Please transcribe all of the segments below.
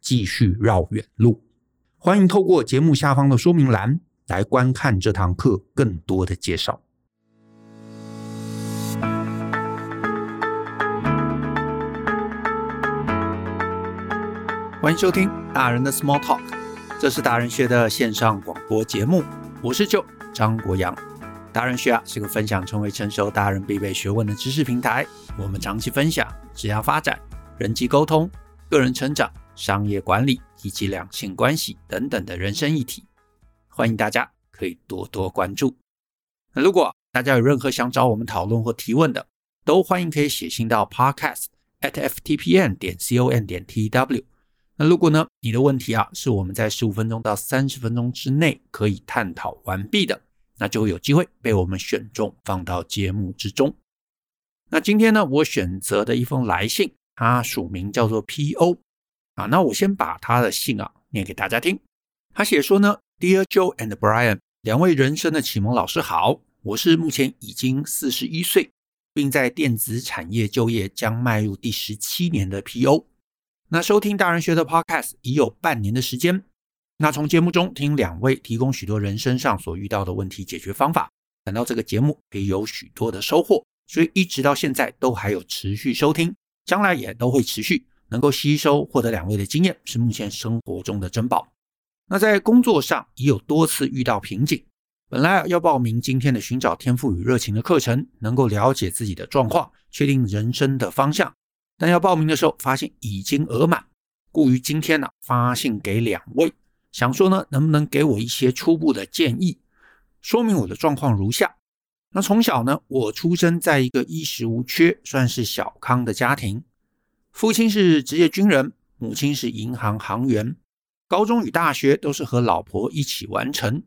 继续绕远路，欢迎透过节目下方的说明栏来观看这堂课更多的介绍。欢迎收听大人的 Small Talk，这是大人学的线上广播节目，我是舅张国阳。大人学啊是个分享成为成熟大人必备学问的知识平台，我们长期分享职业发展、人际沟通、个人成长。商业管理以及两性关系等等的人生议题，欢迎大家可以多多关注。那如果大家有任何想找我们讨论或提问的，都欢迎可以写信到 podcast at ftpn 点 com 点 tw。那如果呢，你的问题啊是我们在十五分钟到三十分钟之内可以探讨完毕的，那就会有机会被我们选中放到节目之中。那今天呢，我选择的一封来信，它署名叫做 P.O。啊，那我先把他的信啊念给大家听。他写说呢，Dear Joe and Brian，两位人生的启蒙老师好，我是目前已经四十一岁，并在电子产业就业，将迈入第十七年的 PO。那收听大人学的 Podcast 已有半年的时间。那从节目中听两位提供许多人生上所遇到的问题解决方法，感到这个节目可以有许多的收获，所以一直到现在都还有持续收听，将来也都会持续。能够吸收获得两位的经验，是目前生活中的珍宝。那在工作上已有多次遇到瓶颈，本来要报名今天的寻找天赋与热情的课程，能够了解自己的状况，确定人生的方向。但要报名的时候，发现已经额满，故于今天呢发信给两位，想说呢能不能给我一些初步的建议，说明我的状况如下。那从小呢，我出生在一个衣食无缺，算是小康的家庭。父亲是职业军人，母亲是银行行员。高中与大学都是和老婆一起完成。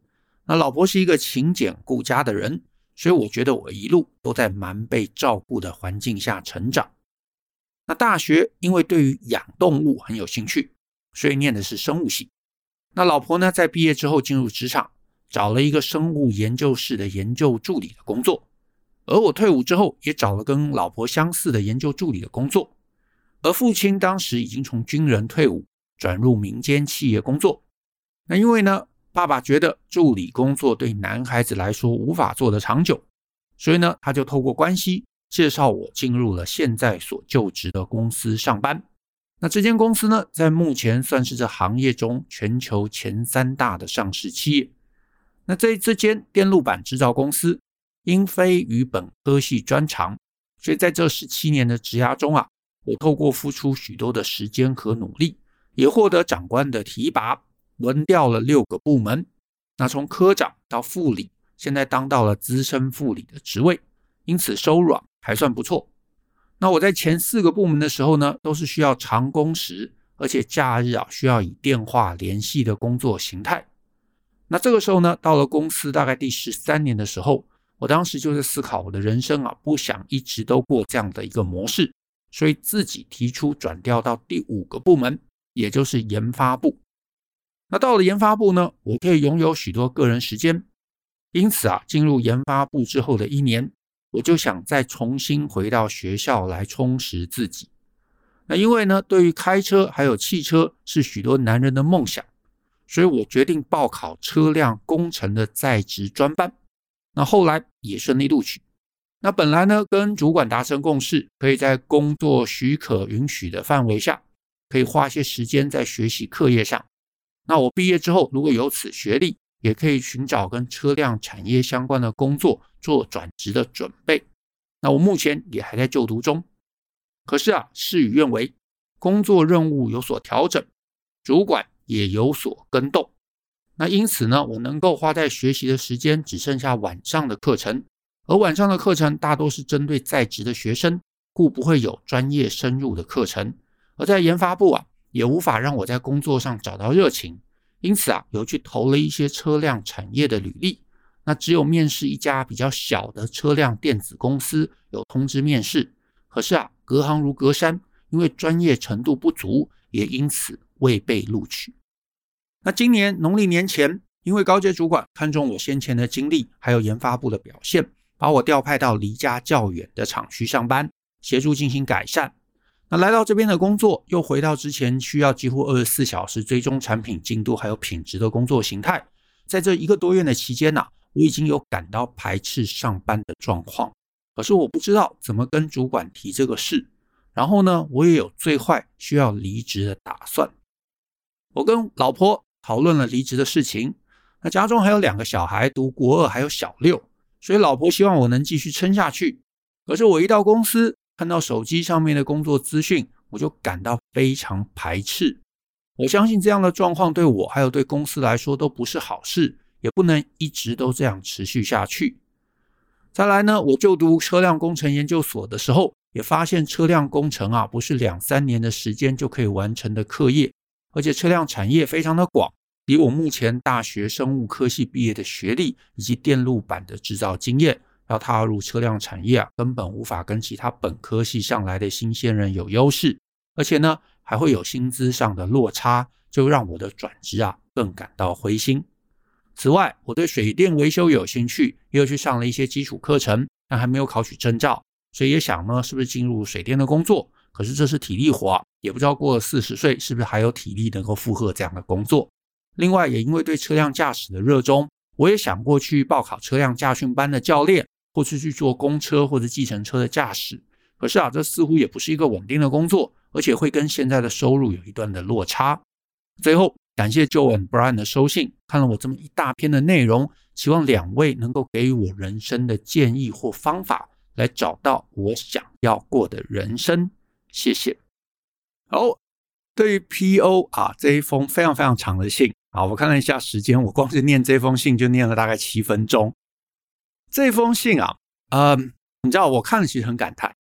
那老婆是一个勤俭顾家的人，所以我觉得我一路都在蛮被照顾的环境下成长。那大学因为对于养动物很有兴趣，所以念的是生物系。那老婆呢，在毕业之后进入职场，找了一个生物研究室的研究助理的工作。而我退伍之后，也找了跟老婆相似的研究助理的工作。而父亲当时已经从军人退伍，转入民间企业工作。那因为呢，爸爸觉得助理工作对男孩子来说无法做得长久，所以呢，他就透过关系介绍我进入了现在所就职的公司上班。那这间公司呢，在目前算是这行业中全球前三大的上市企业。那这这间电路板制造公司，因非与本科系专长，所以在这十七年的职涯中啊。我透过付出许多的时间和努力，也获得长官的提拔，轮调了六个部门。那从科长到副理，现在当到了资深副理的职位，因此收入啊还算不错。那我在前四个部门的时候呢，都是需要长工时，而且假日啊需要以电话联系的工作形态。那这个时候呢，到了公司大概第十三年的时候，我当时就在思考我的人生啊，不想一直都过这样的一个模式，所以自己提出转调到第五个部门，也就是研发部。那到了研发部呢，我可以拥有许多个人时间。因此啊，进入研发部之后的一年，我就想再重新回到学校来充实自己。那因为呢，对于开车还有汽车是许多男人的梦想，所以我决定报考车辆工程的在职专班。那后来也顺利录取。那本来呢，跟主管达成共识，可以在工作许可允许的范围下，可以花些时间在学习课业上。那我毕业之后，如果有此学历，也可以寻找跟车辆产业相关的工作做转职的准备。那我目前也还在就读中。可是啊，事与愿违，工作任务有所调整，主管也有所更动。那因此呢，我能够花在学习的时间只剩下晚上的课程，而晚上的课程大多是针对在职的学生，故不会有专业深入的课程。而在研发部啊，也无法让我在工作上找到热情。因此啊，有去投了一些车辆产业的履历，那只有面试一家比较小的车辆电子公司有通知面试，可是啊，隔行如隔山，因为专业程度不足，也因此未被录取。那今年农历年前，因为高阶主管看中我先前的经历，还有研发部的表现，把我调派到离家较远的厂区上班，协助进行改善。那来到这边的工作，又回到之前需要几乎二十四小时追踪产品进度还有品质的工作形态。在这一个多月的期间呢、我已经有感到排斥上班的状况。可是我不知道怎么跟主管提这个事。然后呢，我也有最坏需要离职的打算。我跟老婆讨论了离职的事情。那家中还有两个小孩读国二还有小六，所以老婆希望我能继续撑下去。可是我一到公司，看到手机上面的工作资讯，我就感到非常排斥。我相信这样的状况对我还有对公司来说都不是好事，也不能一直都这样持续下去。再来呢，我就读车辆工程研究所的时候，也发现车辆工程啊，不是两三年的时间就可以完成的课业，而且车辆产业非常的广，以我目前大学生物科系毕业的学历以及电路板的制造经验。要踏入车辆产业啊，根本无法跟其他本科系上来的新鲜人有优势，而且呢，还会有薪资上的落差，就让我的转职啊更感到灰心。此外，我对水电维修有兴趣，又去上了一些基础课程，但还没有考取证照，所以也想呢，是不是进入水电的工作？可是这是体力活，也不知道过了四十岁是不是还有体力能够负荷这样的工作。另外，也因为对车辆驾驶的热衷，我也想过去报考车辆驾训班的教练。或是去做公车或者计程车的驾驶，可是啊，这似乎也不是一个稳定的工作，而且会跟现在的收入有一段的落差。最后，感谢 Joe and Brian 的收信，看了我这么一大篇的内容，希望两位能够给予我人生的建议或方法，来找到我想要过的人生。谢谢。好，对于 PO 啊这一封非常非常长的信啊，我看了一下时间，我光是念这封信就念了大概七分钟。这封信啊，嗯，你知道我看了其实很感叹。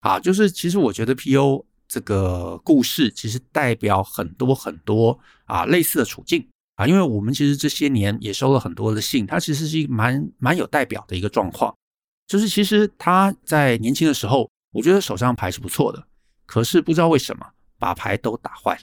啊，就是其实我觉得 PO 这个故事其实代表很多很多啊类似的处境。啊，因为我们其实这些年也收了很多的信，它其实是一个蛮蛮有代表的一个状况，就是其实他在年轻的时候，我觉得手上牌是不错的，可是不知道为什么把牌都打坏了。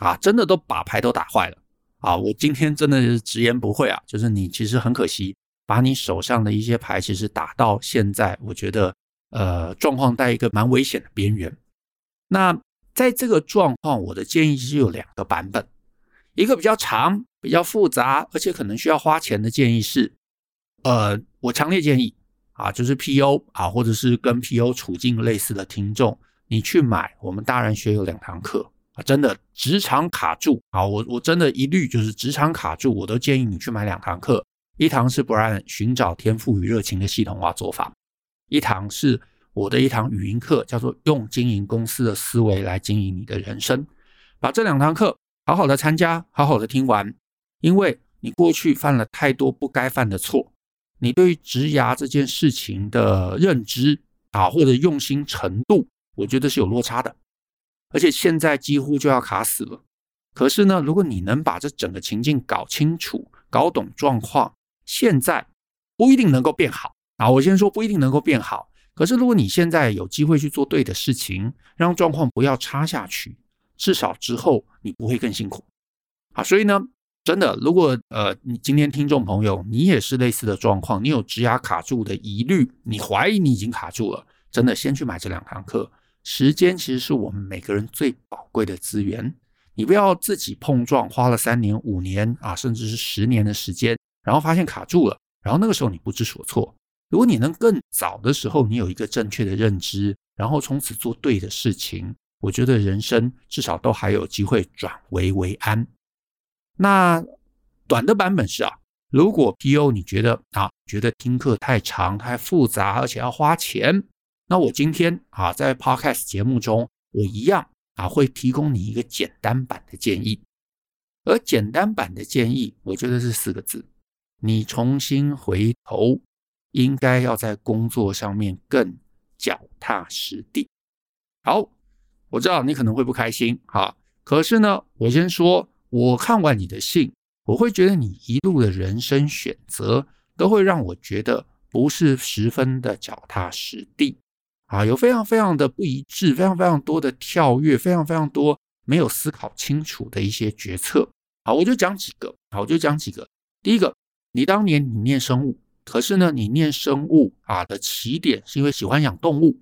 啊，真的都把牌都打坏了啊，我今天真的是直言不讳啊，就是你其实很可惜。把你手上的一些牌，其实打到现在，我觉得，呃，状况在一个蛮危险的边缘。那在这个状况，我的建议是有两个版本，一个比较长、比较复杂，而且可能需要花钱的建议是，呃，我强烈建议啊，就是 PO 啊，或者是跟 PO 处境类似的听众，你去买我们大人学有两堂课啊，真的职场卡住啊，我我真的一律就是职场卡住，我都建议你去买两堂课。一堂是 Brian 寻找天赋与热情的系统化做法，一堂是我的一堂语音课，叫做用经营公司的思维来经营你的人生。把这两堂课好好的参加，好好的听完，因为你过去犯了太多不该犯的错，你对于职涯这件事情的认知啊，或者用心程度，我觉得是有落差的。而且现在几乎就要卡死了。可是呢，如果你能把这整个情境搞清楚、搞懂状况，现在不一定能够变好啊。我先说不一定能够变好。可是如果你现在有机会去做对的事情，让状况不要差下去，至少之后你不会更辛苦啊。所以呢，真的，如果呃，你今天听众朋友，你也是类似的状况，你有职涯卡住的疑虑，你怀疑你已经卡住了，真的先去买这两堂课。时间其实是我们每个人最宝贵的资源。你不要自己碰撞，花了三年、五年啊，甚至是十年的时间，然后发现卡住了，然后那个时候你不知所措。如果你能更早的时候，你有一个正确的认知，然后从此做对的事情，我觉得人生至少都还有机会转危为安。那短的版本是啊，如果 PO 你觉得啊，觉得听课太长、太复杂，而且要花钱，那我今天啊，在 Podcast 节目中，我一样。啊，会提供你一个简单版的建议，而简单版的建议，我觉得是四个字：你重新回头，应该要在工作上面更脚踏实地。好，我知道你可能会不开心，哈，可是呢，我先说，我看完你的信，我会觉得你一路的人生选择，都会让我觉得不是十分的脚踏实地。啊，有非常非常的不一致，非常非常多的跳跃，非常非常多没有思考清楚的一些决策。好，我就讲几个。好，我就讲几个。第一个，你当年你念生物，可是呢，你念生物啊的起点是因为喜欢养动物，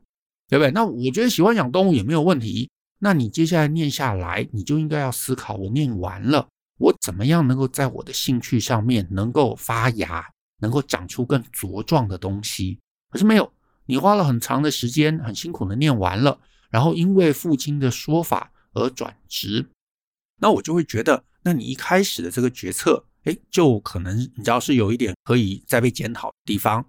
对不对？那我觉得喜欢养动物也没有问题。那你接下来念下来，你就应该要思考：我念完了，我怎么样能够在我的兴趣上面能够发芽，能够长出更茁壮的东西？可是没有。你花了很长的时间，很辛苦的念完了，然后因为父亲的说法而转职，那我就会觉得，那你一开始的这个决策，哎，就可能你知道是有一点可以再被检讨的地方。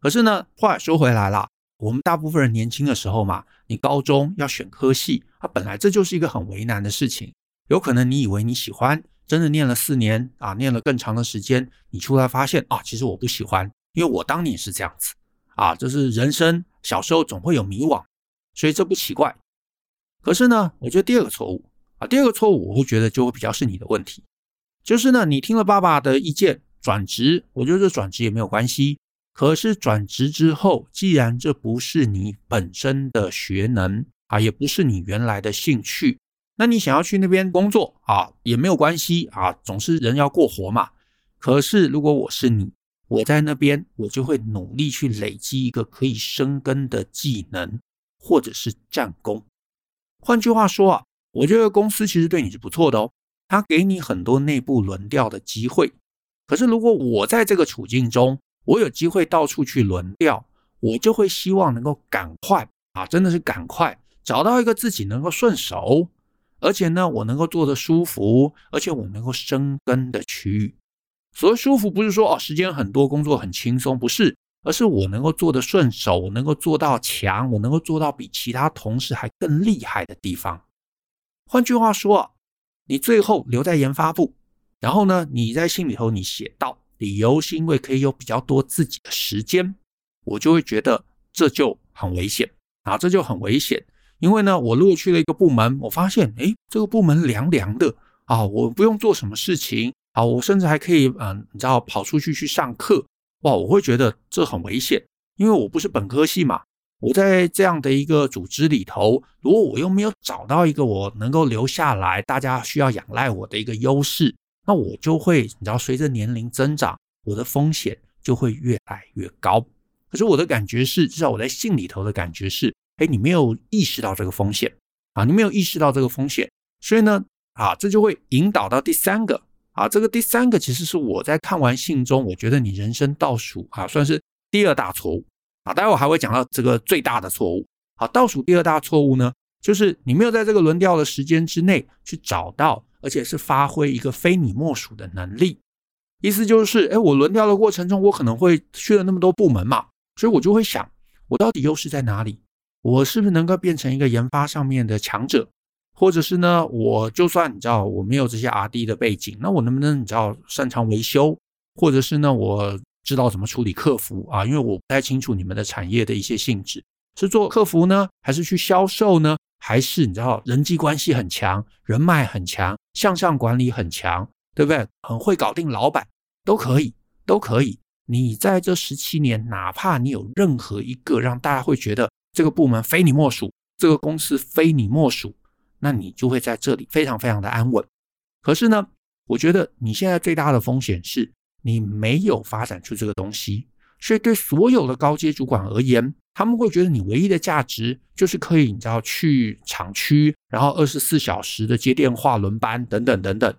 可是呢，话说回来了，我们大部分人年轻的时候嘛，你高中要选科系，它本来这就是一个很为难的事情。有可能你以为你喜欢，真的念了四年啊，念了更长的时间，你出来发现啊，其实我不喜欢，因为我当年是这样子。啊，就是人生小时候总会有迷惘，所以这不奇怪。可是呢，我觉得第二个错误啊，第二个错误我会觉得就会比较是你的问题，就是呢，你听了爸爸的意见转职，我觉得这转职也没有关系。可是转职之后，既然这不是你本身的学能啊，也不是你原来的兴趣，那你想要去那边工作啊，也没有关系啊，总是人要过活嘛。可是如果我是你，我在那边，我就会努力去累积一个可以生根的技能，或者是战功。换句话说啊，我觉得公司其实对你是不错的哦，他给你很多内部轮调的机会。可是如果我在这个处境中，我有机会到处去轮调，我就会希望能够赶快啊，真的是赶快找到一个自己能够顺手，而且呢，我能够做得舒服，而且我能够生根的区域。所谓舒服，不是说哦，时间很多，工作很轻松，不是，而是我能够做得顺手，我能够做到强，我能够做到比其他同事还更厉害的地方。换句话说啊，你最后留在研发部，然后呢，你在信里头你写到理由是因为可以有比较多自己的时间，我就会觉得这就很危险啊，这就很危险，因为呢，我如果去了一个部门，我发现诶，这个部门凉凉的啊，我不用做什么事情。啊，我甚至还可以，嗯，你知道，跑出去去上课，哇，我会觉得这很危险，因为我不是本科系嘛。我在这样的一个组织里头，如果我又没有找到一个我能够留下来，大家需要仰赖我的一个优势，那我就会，你知道，随着年龄增长，我的风险就会越来越高。可是我的感觉是，至少我在信里头的感觉是，哎，你没有意识到这个风险啊，你没有意识到这个风险，所以呢，啊，这就会引导到第三个。啊，这个第三个其实是我在看完信中，我觉得你人生倒数啊，算是第二大错误啊。待会我还会讲到这个最大的错误。好，倒数第二大错误呢，就是你没有在这个轮调的时间之内去找到，而且是发挥一个非你莫属的能力。意思就是，哎，我轮调的过程中，我可能会去了那么多部门嘛，所以我就会想，我到底优势在哪里？我是不是能够变成一个研发上面的强者？或者是呢，我就算你知道我没有这些 R&D 的背景，那我能不能你知道擅长维修？或者是呢，我知道怎么处理客服啊，因为我不太清楚你们的产业的一些性质，是做客服呢，还是去销售呢？还是你知道人际关系很强，人脉很强，向上管理很强，对不对？很会搞定老板，都可以，都可以。你在这十七年，哪怕你有任何一个让大家会觉得这个部门非你莫属，这个公司非你莫属，那你就会在这里非常非常的安稳。可是呢，我觉得你现在最大的风险是你没有发展出这个东西，所以对所有的高阶主管而言，他们会觉得你唯一的价值就是可以，你知道去厂区，然后二十四小时的接电话、轮班等等等等。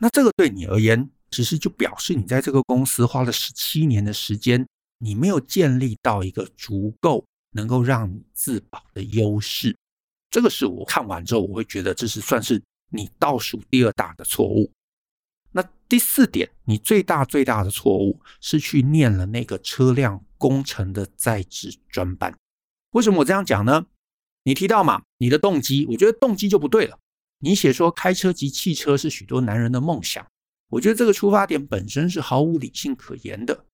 那这个对你而言，只是就表示你在这个公司花了十七年的时间，你没有建立到一个足够能够让你自保的优势。这个是我看完之后，我会觉得这是算是你倒数第二大的错误。那第四点，你最大最大的错误是去念了那个车辆工程的在职专班。为什么我这样讲呢？你提到嘛，你的动机，我觉得动机就不对了。你写说开车及汽车是许多男人的梦想。我觉得这个出发点本身是毫无理性可言的，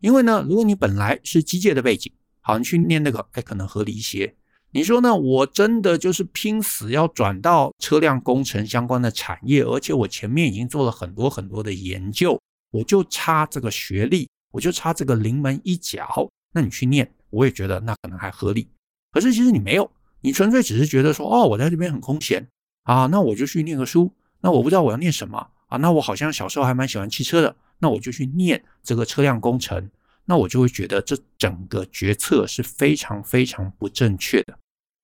因为呢，如果你本来是机械的背景，好，你去念那个，哎，可能合理一些。你说呢？我真的就是拼死要转到车辆工程相关的产业，而且我前面已经做了很多很多的研究，我就差这个学历，我就差这个临门一脚。那你去念，我也觉得那可能还合理。可是其实你没有，你纯粹只是觉得说，哦，我在这边很空闲啊，那我就去念个书。那我不知道我要念什么。啊，那我好像小时候还蛮喜欢汽车的，那我就去念这个车辆工程，那我就会觉得这整个决策是非常非常不正确的，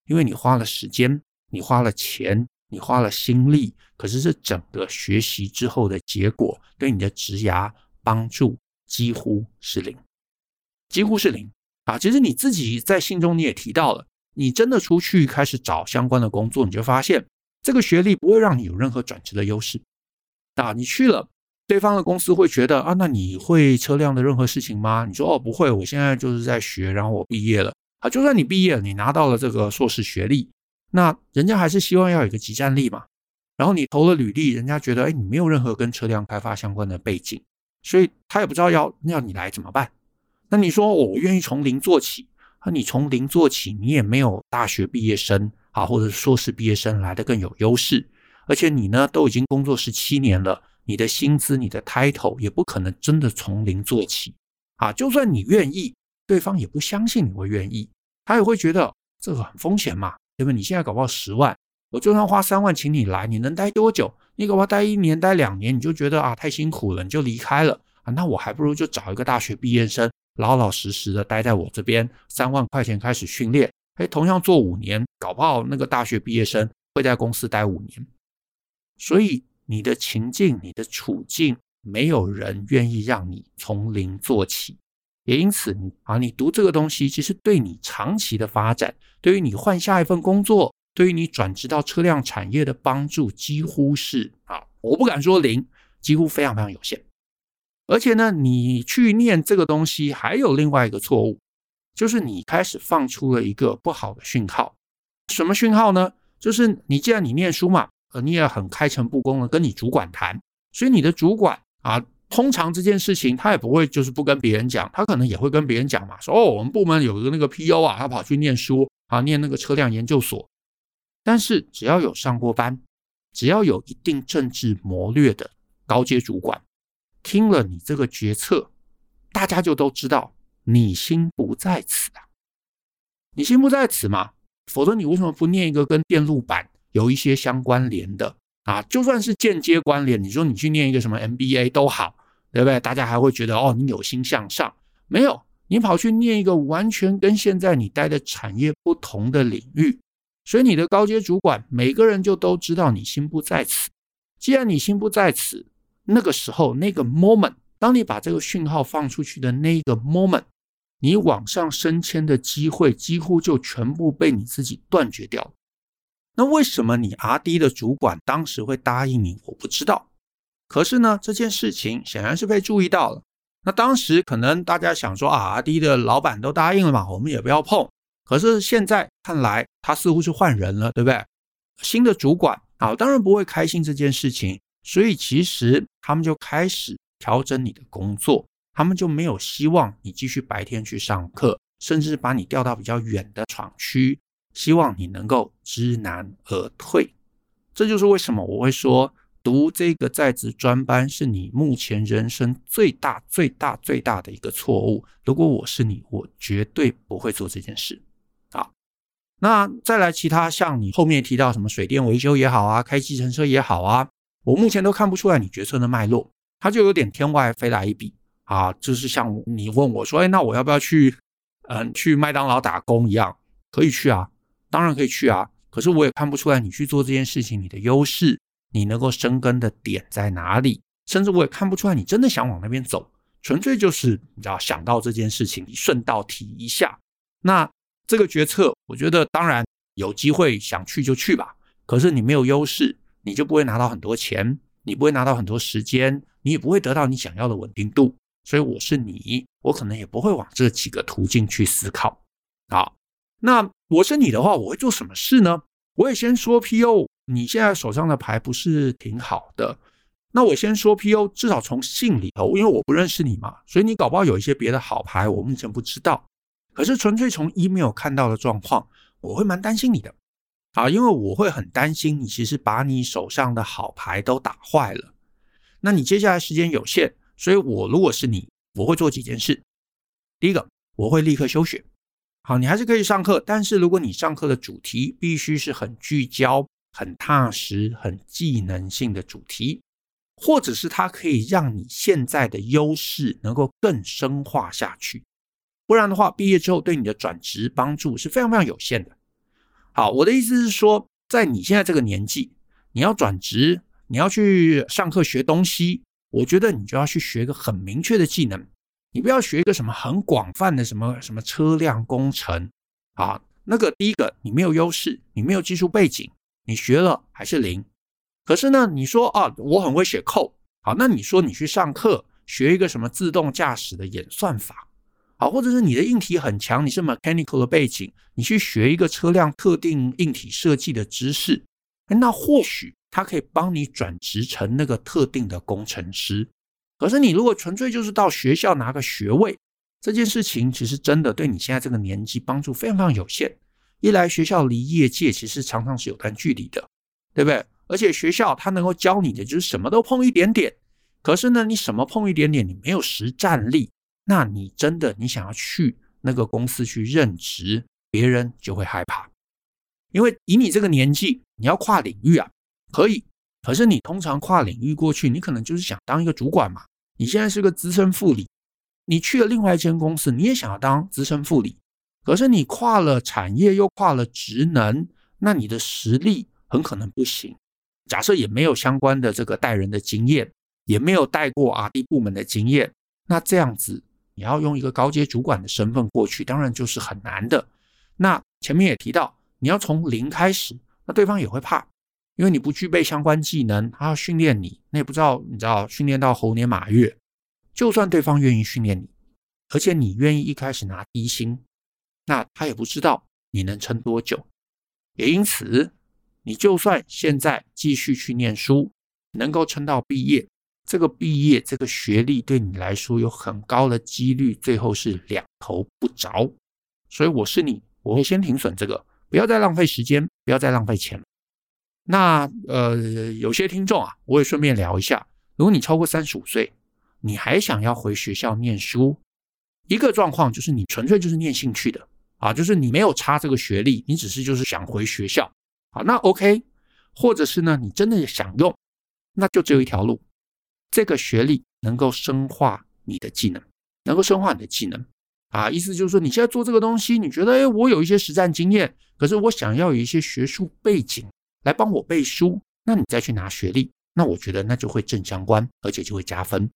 因为你花了时间，你花了钱，你花了心力，可是这整个学习之后的结果对你的职涯帮助几乎是零，几乎是零啊！其实你自己在信中你也提到了，你真的出去开始找相关的工作，你就发现这个学历不会让你有任何转职的优势。啊，你去了，对方的公司会觉得啊，那你会车辆的任何事情吗？你说哦，不会，我现在就是在学，然后我毕业了。啊，就算你毕业了，你拿到了这个硕士学历，那人家还是希望要有一个即战力嘛。然后你投了履历，人家觉得哎，你没有任何跟车辆开发相关的背景，所以他也不知道要要你来怎么办。那你说我愿意从零做起，那你从零做起，你也没有大学毕业生啊，或者硕士毕业生来的更有优势。而且你呢，都已经工作十七年了，你的薪资、你的 title 也不可能真的从零做起啊！就算你愿意，对方也不相信你会愿意，他也会觉得这个很风险嘛，对不对？你现在搞不好十万，我就算花三万请你来，你能待多久？你搞不好待一年、待两年，你就觉得啊太辛苦了，你就离开了啊！那我还不如就找一个大学毕业生，老老实实的待在我这边，三万块钱开始训练，哎，同样做五年，搞不好那个大学毕业生会在公司待五年。所以你的情境、你的处境，没有人愿意让你从零做起，也因此，你啊，你读这个东西，其实对你长期的发展，对于你换下一份工作，对于你转职到车辆产业的帮助，几乎是啊，我不敢说零，几乎非常非常有限。而且呢，你去念这个东西，还有另外一个错误，就是你开始放出了一个不好的讯号。什么讯号呢？就是你既然你念书嘛。呃，你也很开诚布公的跟你主管谈，所以你的主管啊，通常这件事情他也不会就是不跟别人讲，他可能也会跟别人讲嘛，说哦，我们部门有一个那个 PO 啊，他跑去念书啊，念那个车辆研究所。但是只要有上过班，只要有一定政治谋略的高阶主管听了你这个决策，大家就都知道你心不在此啊，你心不在此嘛，否则你为什么不念一个跟电路板有一些相关联的啊，就算是间接关联，你说你去念一个什么 MBA 都好，对不对？大家还会觉得哦，你有心向上。没有，你跑去念一个完全跟现在你待的产业不同的领域，所以你的高阶主管每个人就都知道你心不在此。既然你心不在此，那个时候那个 moment，当你把这个讯号放出去的那一个 moment，你往上升迁的机会几乎就全部被你自己断绝掉了。那为什么你 R&D 的主管当时会答应你？我不知道。可是呢，这件事情显然是被注意到了。那当时可能大家想说啊，R&D 的老板都答应了嘛，我们也不要碰。可是现在看来，他似乎是换人了，对不对？新的主管啊，当然不会开心这件事情。所以其实他们就开始调整你的工作，他们就没有希望你继续白天去上课，甚至把你调到比较远的厂区，希望你能够知难而退。这就是为什么我会说，读这个在职专班是你目前人生最大、最大、最大的一个错误。如果我是你，我绝对不会做这件事。啊，那再来其他，像你后面提到什么水电维修也好啊，开计程车也好啊，我目前都看不出来你决策的脉络，它就有点天外飞来一笔啊，就是像你问我说，哎，那我要不要去，嗯，去麦当劳打工一样？可以去啊，当然可以去啊。可是我也看不出来你去做这件事情，你的优势，你能够生根的点在哪里？甚至我也看不出来你真的想往那边走，纯粹就是你知道想到这件事情，你顺道提一下。那这个决策，我觉得当然有机会想去就去吧。可是你没有优势，你就不会拿到很多钱，你不会拿到很多时间，你也不会得到你想要的稳定度。所以我是你，我可能也不会往这几个途径去思考。好。那我是你的话，我会做什么事呢？我也先说 PO，你现在手上的牌不是挺好的。那我先说 PO，至少从信里头，因为我不认识你嘛，所以你搞不好有一些别的好牌，我目前不知道。可是纯粹从 email 看到的状况，我会蛮担心你的啊，因为我会很担心你其实把你手上的好牌都打坏了。那你接下来时间有限，所以我如果是你，我会做几件事。第一个，我会立刻休学。好，你还是可以上课，但是如果你上课的主题必须是很聚焦、很踏实、很技能性的主题，或者是它可以让你现在的优势能够更深化下去，不然的话，毕业之后对你的转职帮助是非常非常有限的。好，我的意思是说，在你现在这个年纪，你要转职，你要去上课学东西，我觉得你就要去学一个很明确的技能。你不要学一个什么很广泛的什么什么车辆工程啊，那个第一个你没有优势，你没有技术背景，你学了还是零。可是呢，你说啊，我很会写 code，好，那你说你去上课学一个什么自动驾驶的演算法，好，或者是你的硬体很强，你是 mechanical 的背景，你去学一个车辆特定硬体设计的知识，那或许它可以帮你转职成那个特定的工程师。可是你如果纯粹就是到学校拿个学位，这件事情其实真的对你现在这个年纪帮助非常非常有限。一来学校离业界其实常常是有段距离的，对不对？而且学校它能够教你的就是什么都碰一点点。可是呢，你什么碰一点点，你没有实战力，那你真的你想要去那个公司去任职，别人就会害怕。因为以你这个年纪，你要跨领域啊，可以。可是你通常跨领域过去，你可能就是想当一个主管嘛。你现在是个资深副理，你去了另外一间公司，你也想要当资深副理。可是你跨了产业又跨了职能，那你的实力很可能不行。假设也没有相关的这个带人的经验，也没有带过 R&D 部门的经验，那这样子你要用一个高阶主管的身份过去，当然就是很难的。那前面也提到，你要从零开始，那对方也会怕。因为你不具备相关技能，他要训练你，那也不知道你知道训练到猴年马月。就算对方愿意训练你，而且你愿意一开始拿低薪，那他也不知道你能撑多久。也因此，你就算现在继续去念书，能够撑到毕业，这个毕业这个学历对你来说有很高的几率，最后是两头不着。所以我是你，我会先停损这个，不要再浪费时间，不要再浪费钱。那呃，有些听众啊，我也顺便聊一下。如果你超过三十五岁，你还想要回学校念书，一个状况就是你纯粹就是念兴趣的啊，就是你没有差这个学历，你只是就是想回学校啊，那 OK。或者是呢，你真的想用，那就只有一条路，这个学历能够深化你的技能，能够深化你的技能啊，意思就是说你现在做这个东西，你觉得哎，我有一些实战经验，可是我想要有一些学术背景。来帮我背书，那你再去拿学历，那我觉得那就会正相关，而且就会加分。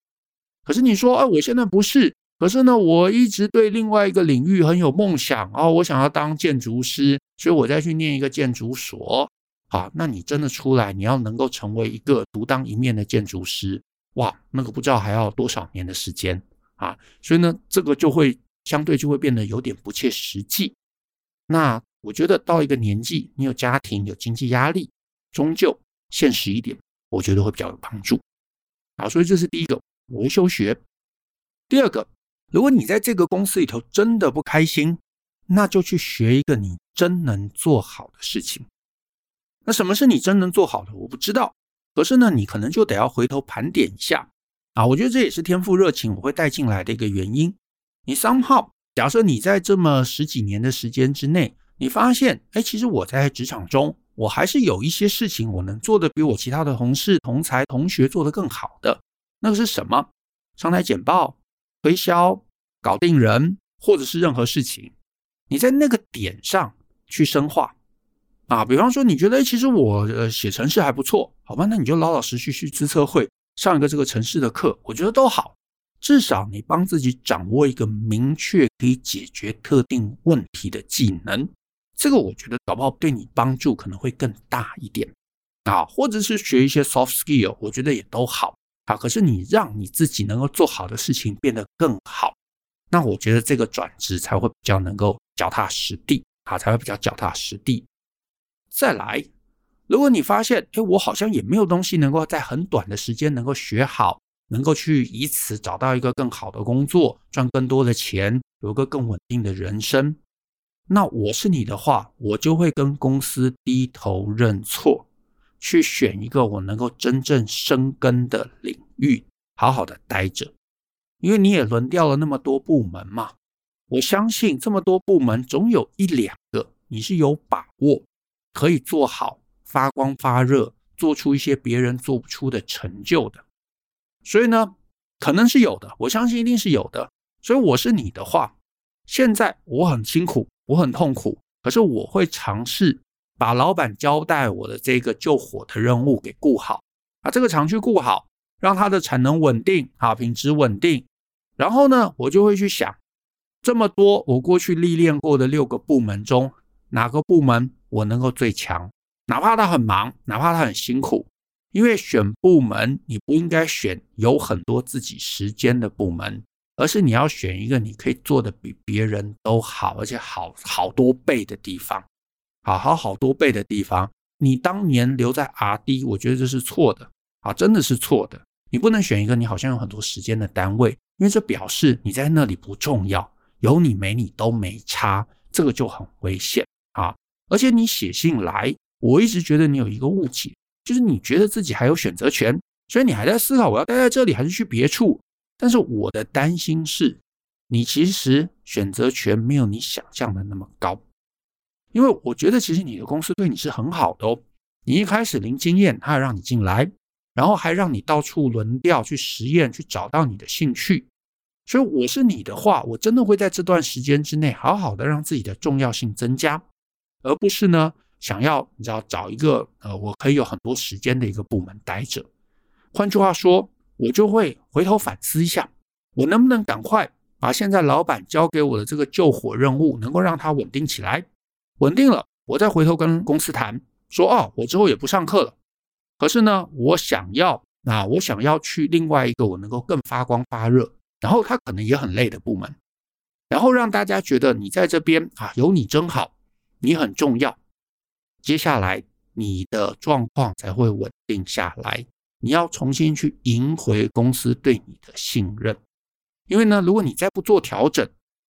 可是你说，哎，我现在不是，可是呢，我一直对另外一个领域很有梦想哦，我想要当建筑师，所以我再去念一个建筑所。好，那你真的出来，你要能够成为一个独当一面的建筑师，哇，那个不知道还要多少年的时间啊！所以呢，这个就会相对就会变得有点不切实际。那。我觉得到一个年纪，你有家庭、有经济压力，终究现实一点，我觉得会比较有帮助。好，所以这是第一个，我会休学。第二个，如果你在这个公司里头真的不开心，那就去学一个你真能做好的事情。那什么是你真能做好的？我不知道。可是呢，你可能就得要回头盘点一下啊。我觉得这也是天赋热情我会带进来的一个原因。你三号假设你在这么十几年的时间之内，你发现，哎，其实我在职场中，我还是有一些事情我能做得比我其他的同事、同才、同学做得更好的。那个是什么？上台简报、推销、搞定人，或者是任何事情，你在那个点上去深化。啊，比方说你觉得，其实我呃写程式还不错，好吧，那你就老老实实去资测会上一个这个程式的课，我觉得都好。至少你帮自己掌握一个明确可以解决特定问题的技能，这个我觉得搞不好对你帮助可能会更大一点啊，或者是学一些 soft skill，我觉得也都好啊。可是你让你自己能够做好的事情变得更好，那我觉得这个转职才会比较能够脚踏实地啊，才会比较脚踏实地。再来，如果你发现，哎，我好像也没有东西能够在很短的时间能够学好，能够去以此找到一个更好的工作，赚更多的钱，有个更稳定的人生，那我是你的话，我就会跟公司低头认错，去选一个我能够真正生根的领域，好好的待着。因为你也轮调了那么多部门嘛，我相信这么多部门总有一两个你是有把握。可以做好发光发热，做出一些别人做不出的成就的，所以呢，可能是有的，我相信一定是有的。所以我是你的话，现在我很辛苦，我很痛苦，可是我会尝试把老板交代我的这个救火的任务给顾好，啊，这个厂区顾好，让它的产能稳定，啊，品质稳定。然后呢，我就会去想，这么多我过去历练过的六个部门中，哪个部门我能够最强？哪怕他很忙，哪怕他很辛苦，因为选部门你不应该选有很多自己时间的部门，而是你要选一个你可以做得比别人都好，而且好好多倍的地方，好好好多倍的地方。你当年留在 RD，我觉得这是错的啊，真的是错的。你不能选一个你好像有很多时间的单位，因为这表示你在那里不重要，有你没你都没差，这个就很危险。啊！而且你写信来，我一直觉得你有一个误解，就是你觉得自己还有选择权，所以你还在思考我要待在这里还是去别处。但是我的担心是，你其实选择权没有你想象的那么高，因为我觉得其实你的公司对你是很好的哦。你一开始零经验，他让你进来，然后还让你到处轮调去实验，去找到你的兴趣。所以我是你的话，我真的会在这段时间之内，好好的让自己的重要性增加。而不是呢，想要你知道找一个呃，我可以有很多时间的一个部门待着。换句话说，我就会回头反思一下，我能不能赶快把现在老板交给我的这个救火任务，能够让它稳定起来。稳定了，我再回头跟公司谈，说哦，我之后也不上课了。可是呢，我想要啊，我想要去另外一个我能够更发光发热，然后他可能也很累的部门，然后让大家觉得你在这边啊，有你真好。你很重要，接下来你的状况才会稳定下来。你要重新去赢回公司对你的信任，因为呢，如果你再不做调整，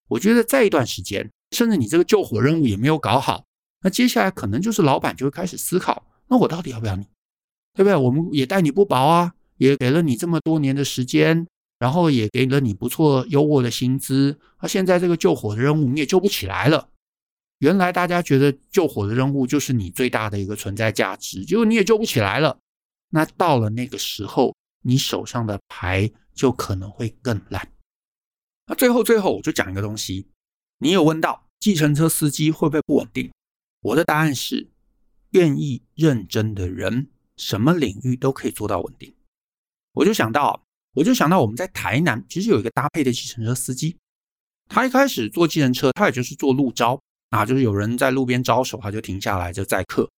我觉得再一段时间，甚至你这个救火任务也没有搞好，那接下来可能就是老板就会开始思考：那我到底要不要你？对不对？我们也待你不薄啊，也给了你这么多年的时间，然后也给了你不错优渥的薪资，那现在这个救火的任务你也救不起来了。原来大家觉得救火的任务就是你最大的一个存在价值，结果你也救不起来了。那到了那个时候，你手上的牌就可能会更烂。那最后最后，我就讲一个东西，你有问到计程车司机会不会不稳定？我的答案是，愿意认真的人，什么领域都可以做到稳定。我就想到，我就想到我们在台南其实有一个搭配的计程车司机，他一开始坐计程车，他也就是做路招。啊，就是有人在路边招手，他就停下来就载客。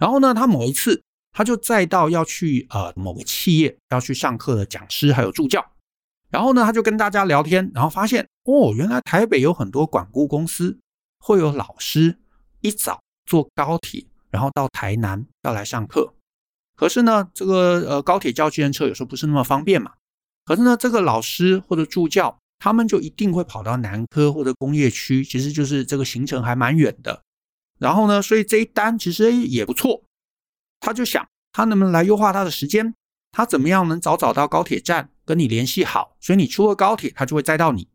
然后呢，他某一次他就载到要去呃某个企业要去上课的讲师还有助教。然后呢，他就跟大家聊天，然后发现哦，原来台北有很多管顾公司会有老师一早坐高铁，然后到台南要来上课。可是呢，这个呃高铁叫计程车有时候不是那么方便嘛。可是呢，这个老师或者助教他们就一定会跑到南科或者工业区，其实就是这个行程还蛮远的。然后呢，所以这一单其实也不错。他就想，他能不能来优化他的时间？他怎么样能早早到高铁站跟你联系好？所以你出了高铁，他就会载到你。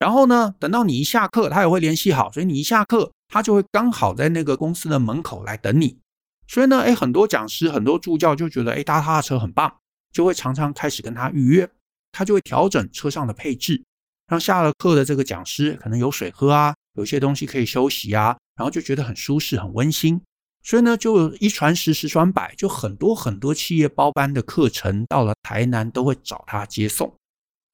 然后呢，等到你一下课，他也会联系好，所以你一下课，他就会刚好在那个公司的门口来等你。所以呢，诶，很多讲师、很多助教就觉得，诶，搭他的车很棒，就会常常开始跟他预约。他就会调整车上的配置，让下了课的这个讲师可能有水喝啊，有些东西可以休息啊，然后就觉得很舒适、很温馨。所以呢，就一传十，十传百，就很多很多企业包班的课程到了台南都会找他接送。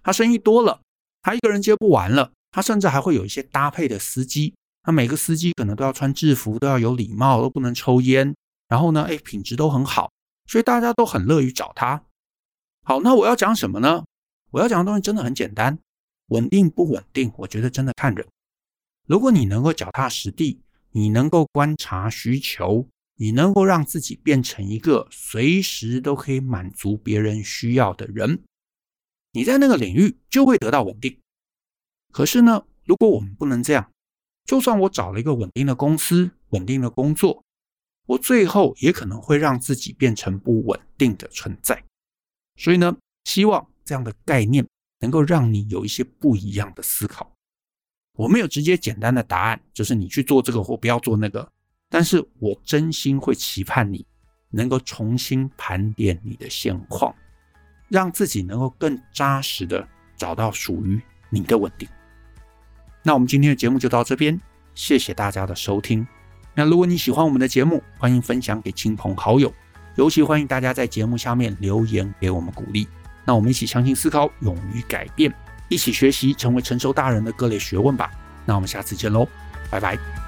他生意多了，他一个人接不完了，他甚至还会有一些搭配的司机。那每个司机可能都要穿制服，都要有礼貌，都不能抽烟。然后呢，诶，品质都很好，所以大家都很乐于找他。好，那我要讲什么呢？我要讲的东西真的很简单，稳定不稳定，我觉得真的看人。如果你能够脚踏实地，你能够观察需求，你能够让自己变成一个随时都可以满足别人需要的人，你在那个领域就会得到稳定。可是呢，如果我们不能这样，就算我找了一个稳定的公司、稳定的工作。我最后也可能会让自己变成不稳定的存在，所以呢，希望这样的概念能够让你有一些不一样的思考。我没有直接简单的答案，就是你去做这个或不要做那个，但是我真心会期盼你能够重新盘点你的现况，让自己能够更扎实的找到属于你的稳定。那我们今天的节目就到这边，谢谢大家的收听。那如果你喜欢我们的节目，欢迎分享给亲朋好友，尤其欢迎大家在节目下面留言给我们鼓励。那我们一起相信思考，勇于改变，一起学习成为成熟大人的各类学问吧。那我们下次见喽，拜拜。